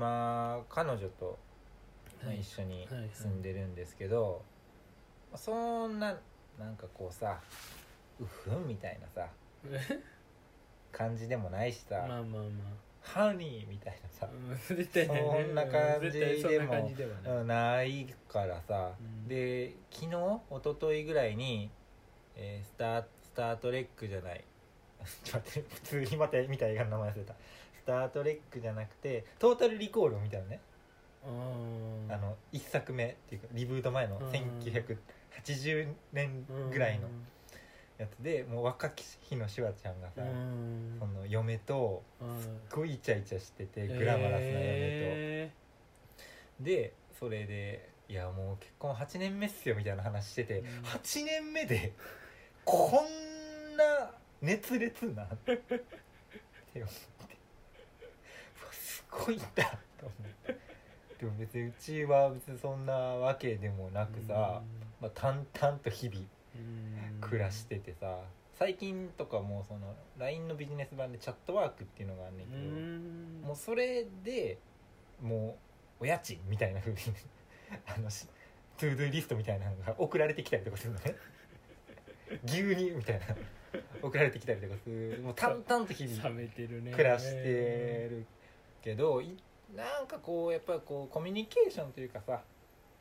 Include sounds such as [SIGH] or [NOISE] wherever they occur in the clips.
今彼女と一緒に住んでるんですけど、まあそんななんかこうさうふんみたいなさ感じでもないしさ、まあまあまハニーみたいなさあ、うん、そんな感じでもない。からさ、うん。で昨日一昨日ぐらいに、えースター「スター・トレック」じゃない。[LAUGHS] ちょっと待って普通にまた見た映画の名前忘れた「スター・トレック」じゃなくて「トータル・リコール」を見たのね、あの1作目っていうかリブート前のうん。1980年ぐらいのやつでもう若き日のシュワちゃんがさ、うん。その嫁とうんすっごいイチャイチャしててグラマラスな嫁と。えでそれでいやもう結婚8年目っすよみたいな話してて、うん。8年目でこんな熱烈な [LAUGHS] って思ってうわすごいんだと思ってでも別にうちは別にそんなわけでもなくさ、まあ、淡々と日々うん。暮らしててさ最近とかもうその LINE のビジネス版で Chatwork っていうのがあんねんうけど、ん。もうそれでもうお家賃みたいな風に [LAUGHS] あのし to-do list みたいなのが送られてきたりとかするのね。牛乳みたいな送られてきたりとかする。もう淡々と日々冷めてるね。暮らしてるけどいなんかこうやっぱりこうコミュニケーションというかさ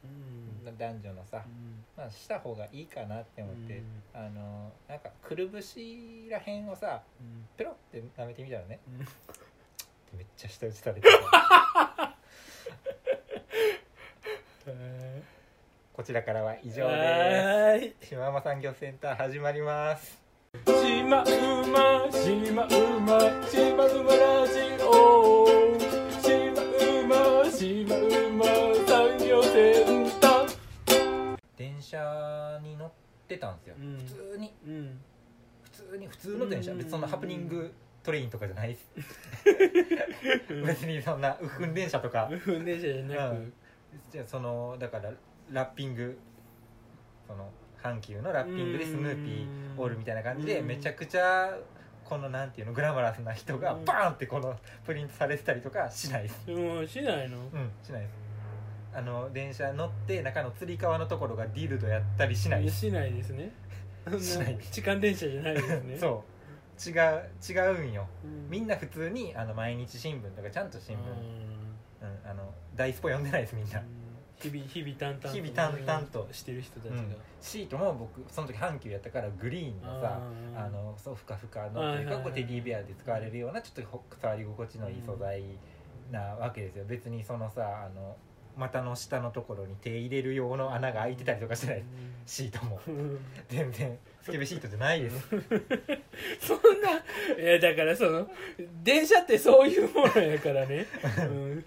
うん。男女のさ、うん。まあ、した方がいいかなって思って、うん。あのなんかくるぶしらへんをさうん。ペロって舐めてみたらねうん。めっちゃ舌打ちされてたへ [LAUGHS] こちらからは以ー上です。島山産業センター始まります。しまうましまうましまうまラジオましまうま産業センター。電車に乗ってたんですよ、うん。普通に。うん。普通に普通の電車。うん。別にそんなハプニングトレインとかじゃないです。別にそんなウフン電車とか。運転者じゃなく、うん。じゃあそのだからラッピング。その阪急のラッピングでスヌーピーおるみたいな感じでうん。めちゃくちゃこのなんていうのグラマラスな人がうん。バーンってこのプリントされてたりとかしないです。うんしないの。うんしないです。あの電車乗って中のつり革のところがディルドやったりしない。ですしないですね。[LAUGHS] しない。痴漢電車じゃないですね。そう。違う違うんよ。うん。みんな普通にあの毎日新聞とかちゃんと新聞、うん、あの大スポ読んでないですみんな、日々日々淡々と日々淡々と。してる人たちが、うん、シートも僕その時阪急やったからグリーンのさあのそうふかふかのとはいうかこうテディベアで使われるようなちょっとほ触り心地のいい素材なわけですよ。別にそのさあの股の下のところに手入れる用の穴が開いてたりとかしてない。シートも。うん。全然スケベシートじゃないです。そんないやだからその電車ってそういうものやからね、[LAUGHS] うん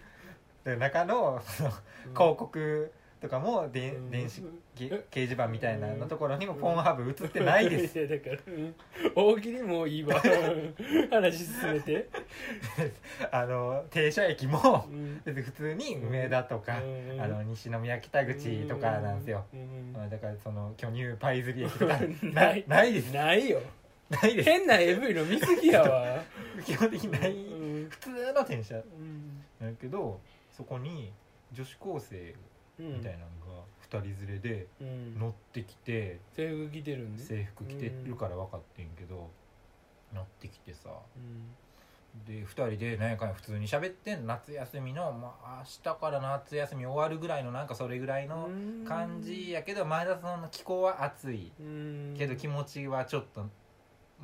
で中のその [LAUGHS] 広告とかもで、うん。電子げ掲示板みたいなのところにもポーンハブ映ってないです。いやだから、うん。大喜利もういいわ。[LAUGHS] 話進めて、[LAUGHS] あの停車駅もうん。別に普通に梅田とか、うん。あの西宮北口とかなんですよ、うん。まあだからその巨乳パイズリ駅とかなない。ないです。ないよ。ないです。変な AV の見すぎやわ。基本的にない、うん。普通の電車。うん。なんやけどそこに女子高生みたいなのが2人連れでうん。乗ってきて、制服着てるんで？制服着てるから分かってんけど、乗ってきてさ。うん。で2人で何やかんや普通に喋ってん夏休みの、まあ、明日から夏休み終わるぐらいのなんかそれぐらいの感じやけどまだその気候は暑い。うん。けど気持ちはちょっと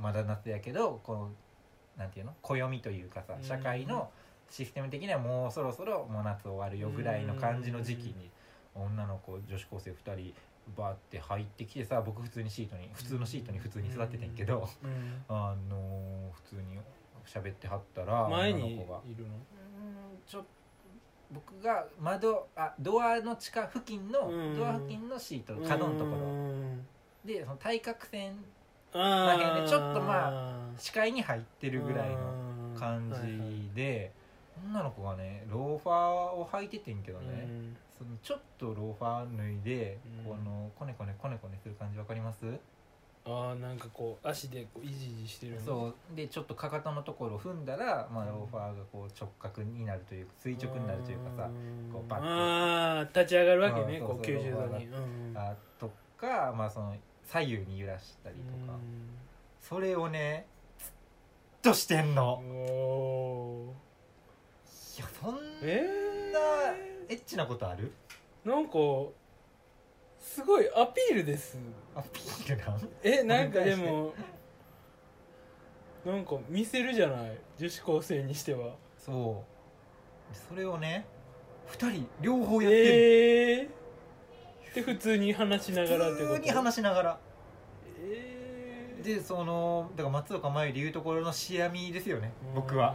まだ夏やけどこのなんていうの？暦というかさうん。社会のシステム的にはもうそろそろもう夏終わるよぐらいの感じの時期に女の子女子高生2人バーって入ってきてさ僕普通にシートに普通のシートに普通に座っててんけどうん。[LAUGHS] あのー普通に喋ってはったら前にいるの女の子が。うーんちょ僕が窓あドアの近付近のうん。ドア付近のシート角のところ。うん。でその対角線らへんでちょっとま視界に入ってるぐらいの感じで女の子がねローファーを履いててんけどね、うん。そのちょっとローファー脱いで、うん。このコネコネコネコネする感じわかります？ああなんかこう足でこういじいじしてるのそう。でちょっとかかとのところを踏んだら、まあ、ローファーがこう直角になるというか垂直になるというかさこうバッと。ああ立ち上がるわけねうんこうそうそう90度に。うんあとか、まあ、その左右に揺らしたりとか。それをねずっとしてんの。うんおいやそんなーえエッチなことある？ー、なんかすごいアピールです。アピールなん？えなんかでもなんか見せるじゃない？女子高生にしては。そう。それをね2人両方やってる、ええー、で普通に話しながらってこと？普通に話しながら。えー、でそのだから松岡茉優でいうところのシアミですよね僕は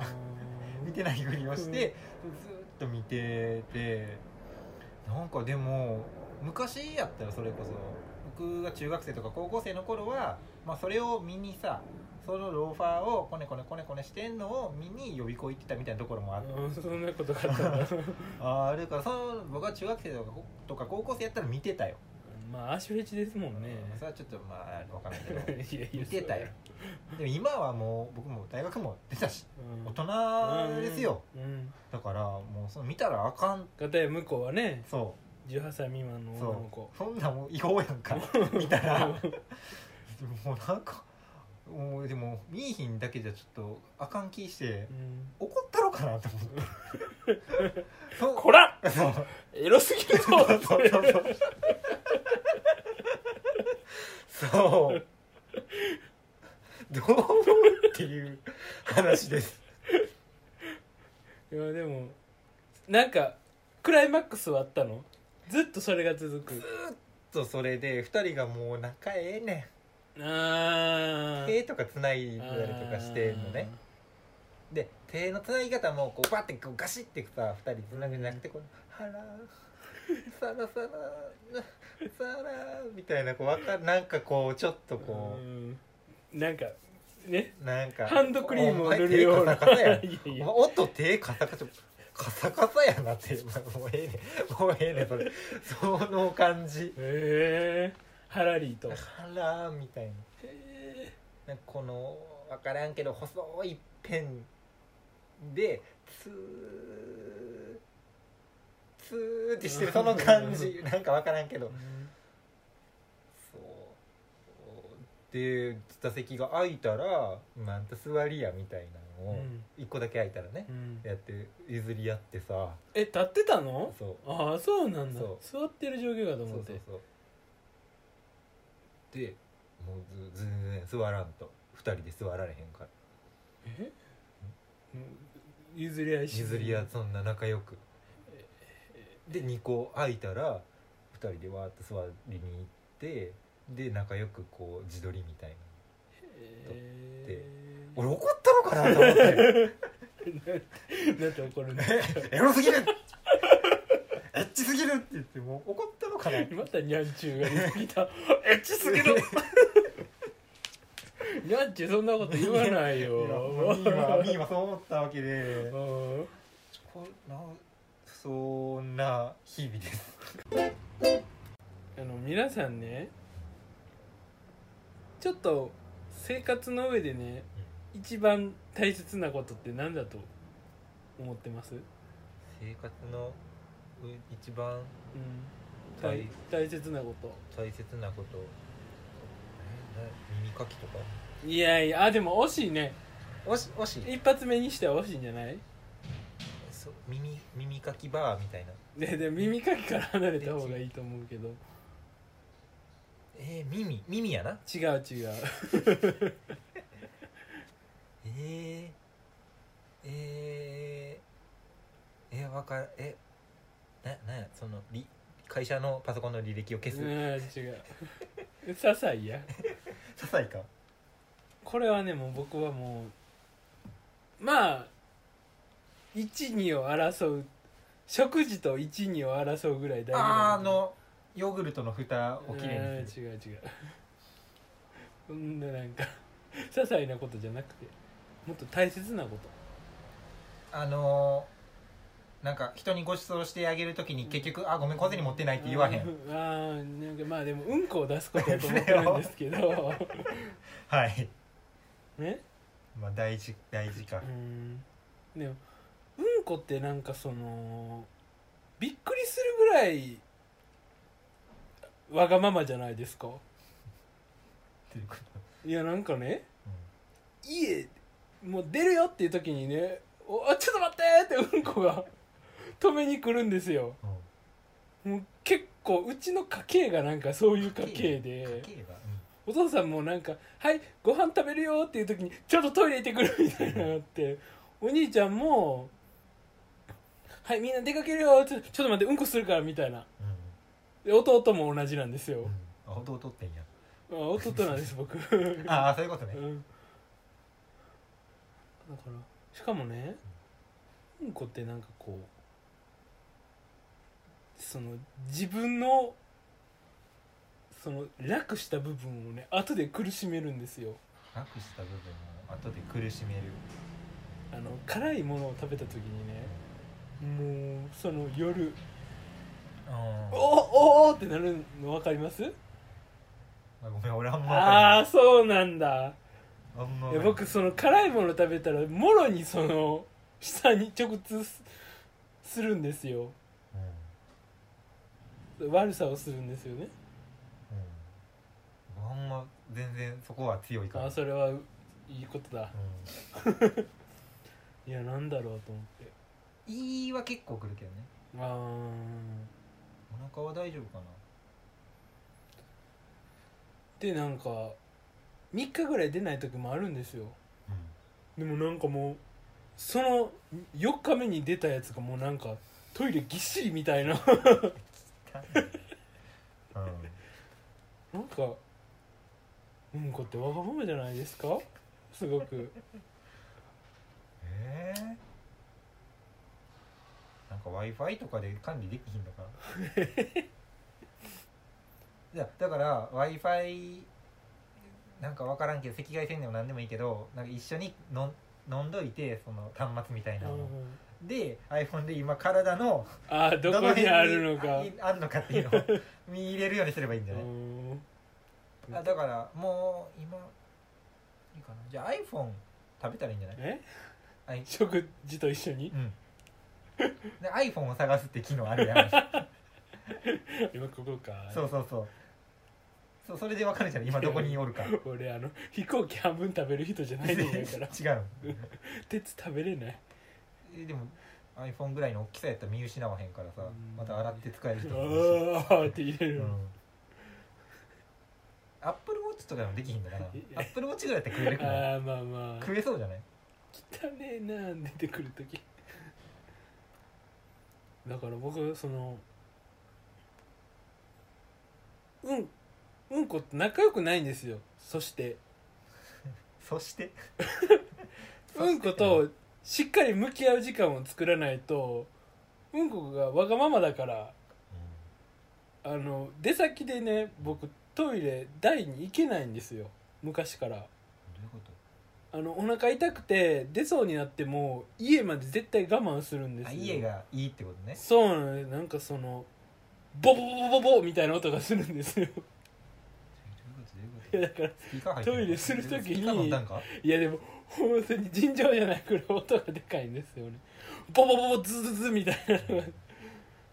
見てないふりをして、ずーっと見ててなんかでも昔やったらそれこそ僕が中学生とか高校生の頃は、まあ、それを見にさそのローファーをコネコネコネコネしてんのを見に予備校行ってたみたいなところもあってうんそんなことがあったら [LAUGHS] ああるからその僕は中学生とか高校生やったら見てたよ、まあ足フェチですもんね。それはちょっとまあ分からないけど。[LAUGHS] いやいや見てたよ。でも今はもう僕も大学も出たしうん。大人ですよ。うん。だからもうその見たらあかん。かたや向こうはねそ18歳未満のう女の子。そんなんもう違法やんか。[LAUGHS] 見たら。[LAUGHS] もうなんかもうでも見いひんだけじゃちょっとあかん気してうん。怒ったろかなと思って。そ [LAUGHS] うこら！そう。エロすぎるぞ！そうそうそう。そう。どう思うっていう話です。いやでもなんかクライマックスはあったの？ずっとそれが続く。とそれで2人がもう仲ええねあん手とかつないだりとかしてんのね。で手のつなぎ方もこうバッてこうガシッてさ2人つなぐんじゃなくてこう「はらさらさらさら」みたいなこうわかなんかこうちょっとこう。ん。なんかね。うなんかハンドクリームを塗るような。音手カサカサカサカサやなって。もうええねん。もうええねんそれ。その感じ。へえハラリーと。はらみたいな。へなんかこの分からんけど細いペンでツーツーってしてるその感じ。なんか分からんけど。そう。で座席が空いたら「また座りや」みたいなのをうん。一個だけ空いたらねうん。やって譲り合ってさ。え立ってたの？そう。ああそうなんだ。そう。座ってる状況かとそう思ってそうそうでもう全然座らんと2人で座られへんからえ譲り合いし譲り合いそんな仲良くで2個空いたら2人でわーっと座りに行ってで仲良くこう自撮りみたいなえ俺怒ったのかなと思ってなんて怒るんだエロすぎるエッチすぎるって言ってもう怒ったのかなまたニャンチューが出てきた。[LAUGHS] エッチすぎる。[LAUGHS] ニャンチューそんなこと言わないよ。ミーはミーはそう思ったわけで。うん。こなそんな日々です。[LAUGHS] あの皆さんねちょっと生活の上でね一番大切なことって何だと思ってます、うん、生活のう一番大大切なこと。大切なこと。耳かきとか？いやいやあでも惜しいね。おしおし一発目にしては惜しいんじゃない？そう耳耳かきバーみたいな。でで耳かきから離れた方がいいと思うけど。えー、耳耳やな？違う違う。[LAUGHS] えー、えー、えわかる。えななそのり会社のパソコンの履歴を消す、うん違う。[LAUGHS] 些細や。[LAUGHS] 些細か。これはねもう僕はもうまあ12を争う食事と12を争うぐらい大事あーなあのヨーグルトの蓋をきれいにする違う違う。そ [LAUGHS] んななんか些細なことじゃなくてもっと大切なこと。あのなんか人にご馳走してあげるときに結局「あごめん小銭持ってない」って言わへん。うん。あーなんかまあでもうんこを出すことやと思ってるんですけど。[LAUGHS] はい。ねまあ大事大事か。うん。でもうんこってなんかそのびっくりするぐらいわがままじゃないですか？いやなんかね家もう出るよっていう時にね「おあちょっと待って!」ってうんこが止めに来るんですよ。うん。もう結構うちの家系がなんかそういう家系で。家計が。お父さんもなんか「はいご飯食べるよ」っていう時に「ちょっとトイレ行ってくる」みたいなのがあって。お兄ちゃんも「はいみんな出かけるよ」ちょちょっと待ってうんこするからみたいな。うん。で弟も同じなんですよ。うん。あ弟ってんや。あ弟なんです僕。[LAUGHS] ああそういうことね。うん。だからしかもねうんこってなんかこうその自分のその楽した部分をね後で苦しめるんですよ。なくした部分を後で苦しめる。あの辛いものを食べた時にねもうその夜あおおおってなるの分かります？ごめん俺あんまああそうなんだ。あんまい。や僕その辛いもの食べたらもろにその下に直通すするんですよ。うん悪さをするんですよね。うん。あん。ま全然そこは強いから。あそれはいいことだ。うん。[LAUGHS] いやなんだろうと思って。いいは結構くるけどね。あー。お腹は大丈夫かな。でなんか3日ぐらい出ない時もあるんですよ。でもなんかもうその4日目に出たやつがもうなんかトイレぎっしりみたいな [LAUGHS] うん。なんかうんこってわがままじゃないですか？すごく。えー？なんか w i f i とかで管理できひんのか [LAUGHS] いやだから w i f i なんか分からんけど赤外線でも何でもいいけどなんか一緒にのん飲んどいてその端末みたいなので iPhone で今体のああどこにあるのか。あいあんのかっていうのを [LAUGHS] 見入れるようにすればいいんじゃないうん。あだからもう今いいかな。じゃあ iPhone 食べたらいいんじゃない？え？あい。食事と一緒に？うん。で iPhone を探すって機能あるやん。[LAUGHS] 今ここか。そうそうそう。そうそれで分かるじゃん今どこにおるか。[LAUGHS] 俺あの飛行機半分食べる人じゃないんだから。違う。鉄食べれない。えでも iPhone ぐらいの大きさやったら見失わへんからさうん。また洗って使える人あもい。るしあって入れる、うん。アップルウォッチとかでもできひんのかな。アえップルウォッチぐらいやったら食えるくな。あまあまあ。食えそうじゃない？汚ねえな出てくる時だから僕そのうんうんこって仲良くないんですよ。そして。[LAUGHS] そして？[LAUGHS] うんことしっかり向き合う時間を作らないとうんこがわがままだからあの出先でね僕トイレ台に行けないんですよ。昔から。どういうこと？あのお腹痛くて出そうになっても家まで絶対我慢するんですあよ家がいいってことね。そうなのよなんかそのボボボボボボみたいな音がするんですよ。どういうこと？どういうこと？いやだからトイレする時にスピーカー飲んだんか？いやでも本当に尋常じゃないくらい音がでかいんですよね。ボボボボズズズみたいな。のがだか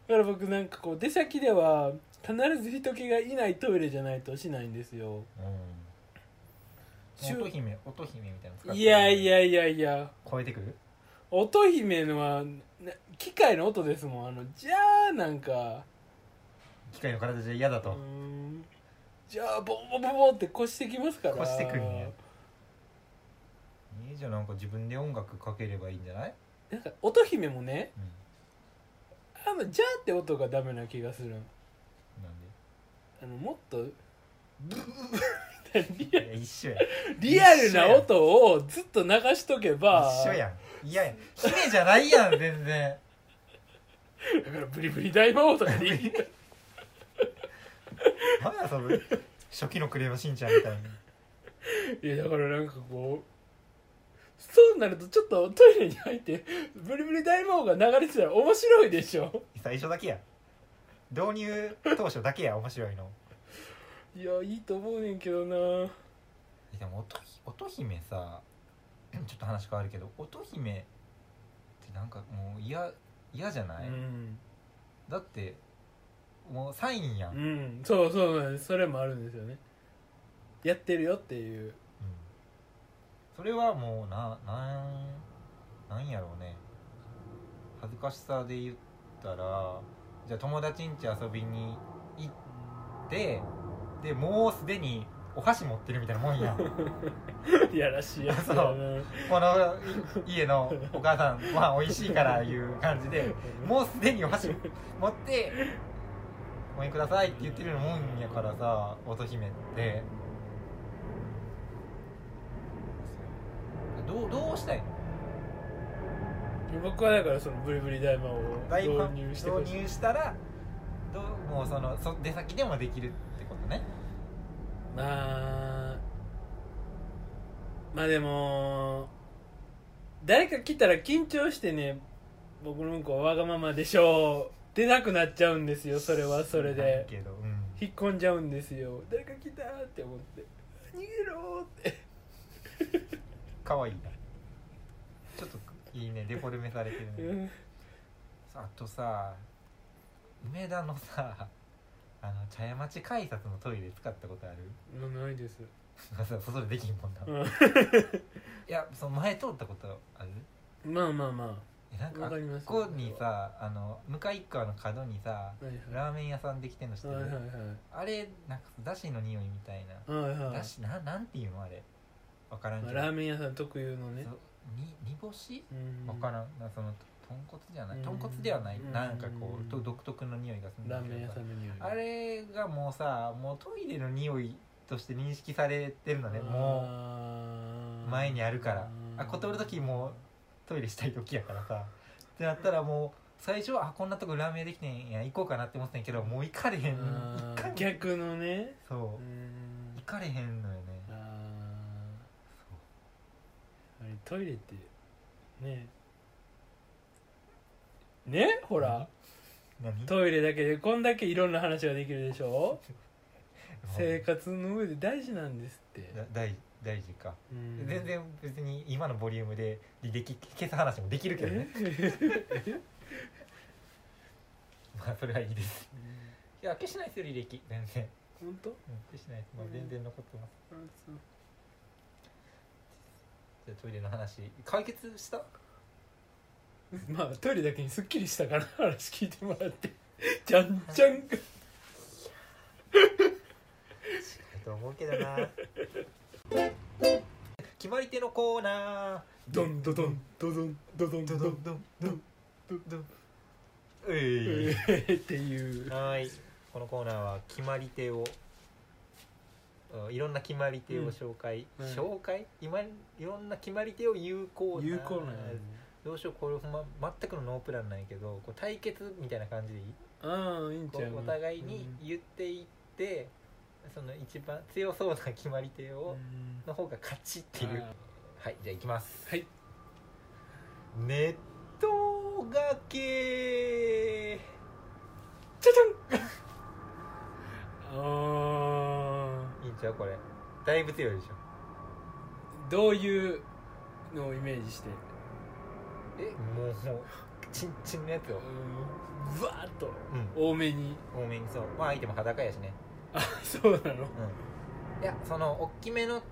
ら僕なんかこう出先では必ず人気がいないトイレじゃないとしないんですよ。うん。音姫音姫みたいなの使っていやいやいやいや。超えてくる？音姫のはな機械の音ですもん。あのじゃあなんか。機械の体じゃ嫌だと。じゃあボボボボって越してきますから。越してくるんやいいじゃんなんか自分で音楽かければいいんじゃない、なんか音姫もねうん、あのじゃあって音がダメな気がするなんあのもっとブーみたいな。リアでいや一緒やリアルな音をずっと流しとけば。一緒やん。嫌やん姫じゃないやん全然。だからブリブリ大魔王とかでいい。[LAUGHS] 何やそれ。初期のクレヨンしんちゃんみたいに。いやだからなんかこうそうなるとちょっとトイレに入ってブリブリ大魔王が流れてたら面白いでしょ。最初だけや。導入当初だけや面白いの。いやいいと思うねんけどな。でも乙乙姫さちょっと話変わるけど乙姫ってなんかもう嫌嫌じゃない、うん、だってもうサインやん、ううんん、そうそうそれもあるんですよね。やってるよっていうそれはもうななんなんやろうね。恥ずかしさで言ったらじゃあ友達ん家遊びに行ってでもうすでにお箸持ってるみたいなもんやん。[LAUGHS] いやらしいやつ [LAUGHS] そう。このい家のお母さんは美味しいからいう感じでもうすでにお箸持って「ごめんください」って言ってるもんやからさ乙姫ってどうどうしたいの？僕はだからそのブリブリ大魔王を導入してほしい。導入したらどうもうそのそ出先でもできるってことね。まあまあでも誰か来たら緊張してね僕のうんこはわがままでしょう出なくなっちゃうんですよ。それはそれないでけど、うん、引っ込んじゃうんですよ。誰か来たって思って。逃げろかわいいなちょっといいねデフォルメされてるね。あとさ梅田のさあの茶屋町改札のトイレ使ったことある？うんないです。さ外でできんもんな、いうん。やその前通ったことある？まあまあまえなんかわかりますここにさあの向かい側の角にさあはいはい。ラーメン屋さんできてんの知ってる、はいはいあれなんかだしの匂いみたいな、はいはい。はいだしななんていうのあれ？分からんけど、まあラーメン屋さん特有のね。そう。に煮干し？うん。分からん。なその豚骨じゃない？うん。豚骨ではない。うん。なんかこうと独特の匂いがするんだラーメン屋ささんの匂い。あれがもうさもうトイレの匂いとして認識されてるのね。もうう前にあるから。あこ通る時もうトイレしたい時やからさ。ってなったらもう最初はあこんなとこラーメン屋できてんや。行こうかなって思ってたんやけどもう行かれへん。行かん。逆のね。そう。うん。行かれへんのよねあれトイレってね。ね？ほら。何？トイレだけでこんだけいろんな話ができるでしょ？[LAUGHS] 生活の上で大事なんですって。だ大大事か、うん。全然別に今のボリュームで履歴消す話もできるけどね。[LAUGHS] まあそれはいいです。いや消しないですよ履歴。全然、本当？うん、消しないです、まあ、全然残ってます。あそうじゃあトイレの話解決した？[LAUGHS] まあトイレだけにすっきりしたから話聞いてもらって。[LAUGHS] じゃんじゃん。[LAUGHS] と思うけどな。決まり手のコーナドンドドンドドンドドンードドンドン。ドンドンういっていう。はい。このコーナーは決まり手をうんいろんな決まり手を紹介、うん。紹介？今いろんな決まり手を有効有効などうしようこれほんま全くのノープランなんやけどこう対決みたいな感じでいい？ああいいんちゃうお互いに言っていって、その一番強そうな決まり手を、うん。の方が勝ちっていう。あはいじゃあいきます。はい。ネットがけじゃじゃんあいいんちゃうこれ。だいぶ強いでしょ。ーどういうのをイメージして？えもうもうチンチンのやつを。うわーっと。うん。多めに。多めにそう。まあ相手も裸やしね。あそうなの？うん。いやその大きめのっ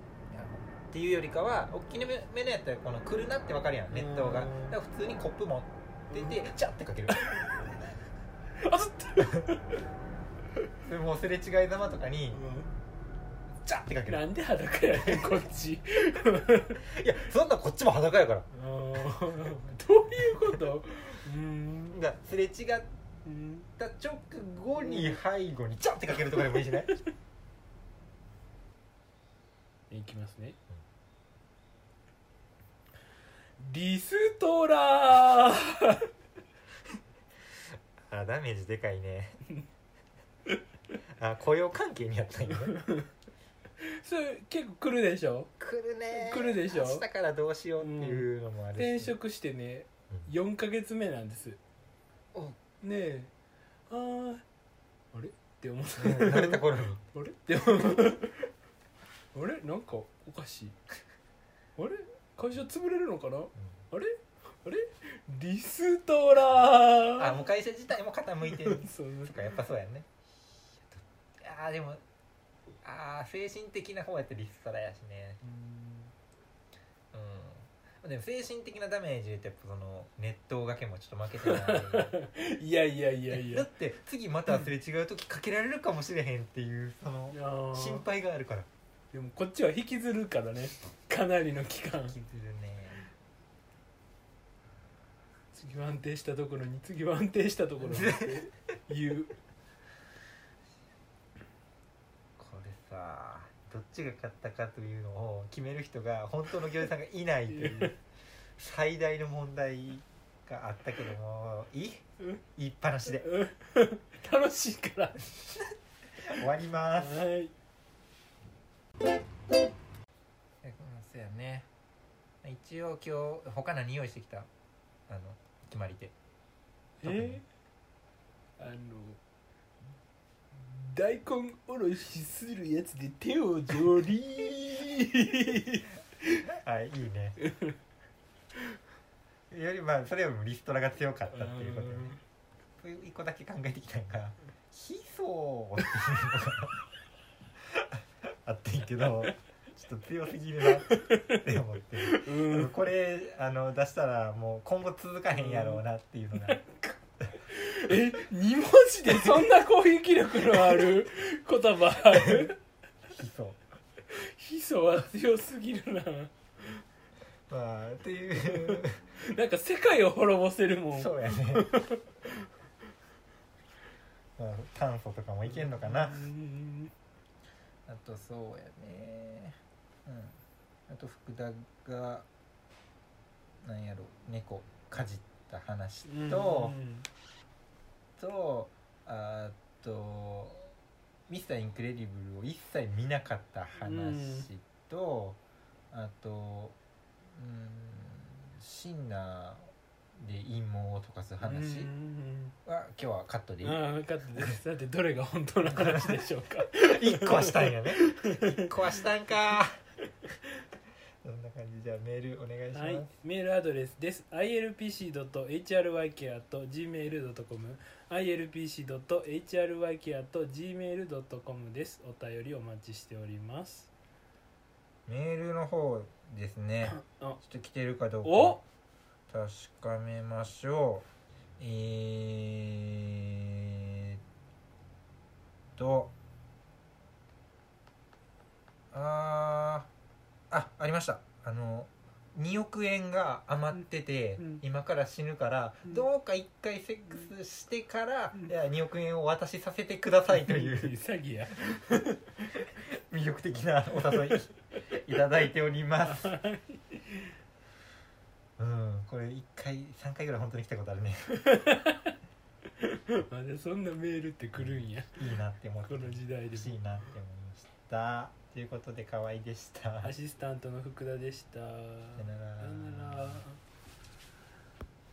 ていうよりかは大きめのやったらこの来るなってわかるやん。熱湯が。だかうんら普通にコップ持っててチャッてかける。[LAUGHS] あずっで [LAUGHS] もうすれ違いざまとかにチャッてかける。なんで裸やねんこっち。いやそんなんこっちも裸やから。あーどういうこと？うーん。だからすれ違っうんた直後に背後にチャッてかけるとかでもいいしね。いきますね、リストラー。あダメージでかいね。あ雇用関係にやったんやねそれ結構来るでしょ？来るね。来るでしょ？明日からどうしようっていうのもあるし、転職してね4ヶ月目なんです。お。ねえ。あー。あれ？って思ううん慣れた頃に [LAUGHS] あれ？って思うあれ？なんかおかしい。あれ？会社潰れるのかな？あれ？あれ？リストラあもう会社自体も傾いてる。[LAUGHS] そう。とかやっぱそうやね。あーでもあー精神的な方やったらリストラやしね。うん。でも精神的なダメージってやっぱその熱湯がけもちょっと負けてない。[LAUGHS] いやいやいやいや。だって次またすれ違う時かけられるかもしれへんっていうその心配があるから。でもこっちは引きずるからね。かなりの期間。引きずるね。次は安定したところに次は安定したところにって言う [LAUGHS] これさどっちが勝ったかというのを決める人が本当の行司さんがいないという最大の問題があったけどもいい？うん。言いっぱなしで。うん。[LAUGHS] 楽しいから。[LAUGHS] 終わります。はい。えそうやね。一応今日他何用意してきた？あの決まり手。え？あの大根おろしするやつで手をジョリーはいいいね。よりまあそれよりもリストラが強かったっていうことでそういう一個だけ考えてきたのが「ヒソー」っていうのが [LAUGHS] あってんけどちょっと強すぎるなって思って。うん。これあの出したらもう今後続かへんやろうなっていうのがえ二文字で？そんな攻撃力のある言葉ある？ヒソヒ素は強すぎるな。まあっていう。なんか世界を滅ぼせるもん。そうやね。まあ炭素とかもいけんのかな。うん。あとそうやね。うん。あと福田がなんやろ猫かじった話と、とあとミスターインクレディブルを一切見なかった話と、あとうんシンナーで陰謀を溶かす話うんは今日はカットでいい？ああ分かったです。だってどれが本当の話でしょうか。[LAUGHS] 一個はしたんやね。一個はしたんかそんな感じ？じゃあメールお願いします、はい、メールアドレスです。Ilpc.hryk.gmail.com ilpc.hryk.gmail.com です。お便りお待ちしております。メールの方ですね。[COUGHS] あ。ちょっと来てるかどうかお。確かめましょう。えー、っとあーあありました。あの2億円が余ってて、うん。今から死ぬから、うん。どうか1回セックスしてから、うん。いや2億円をお渡しさせてくださいという詐欺や魅力的なお誘いいただいております。[LAUGHS] うんこれ1回3回ぐらい本当に来たことあるね。[LAUGHS] まだそんなメールって来るんや。いいなって思って。この時代で欲しいなって思いましたということで河合でした。アシスタントの福田でした。さよなら。なら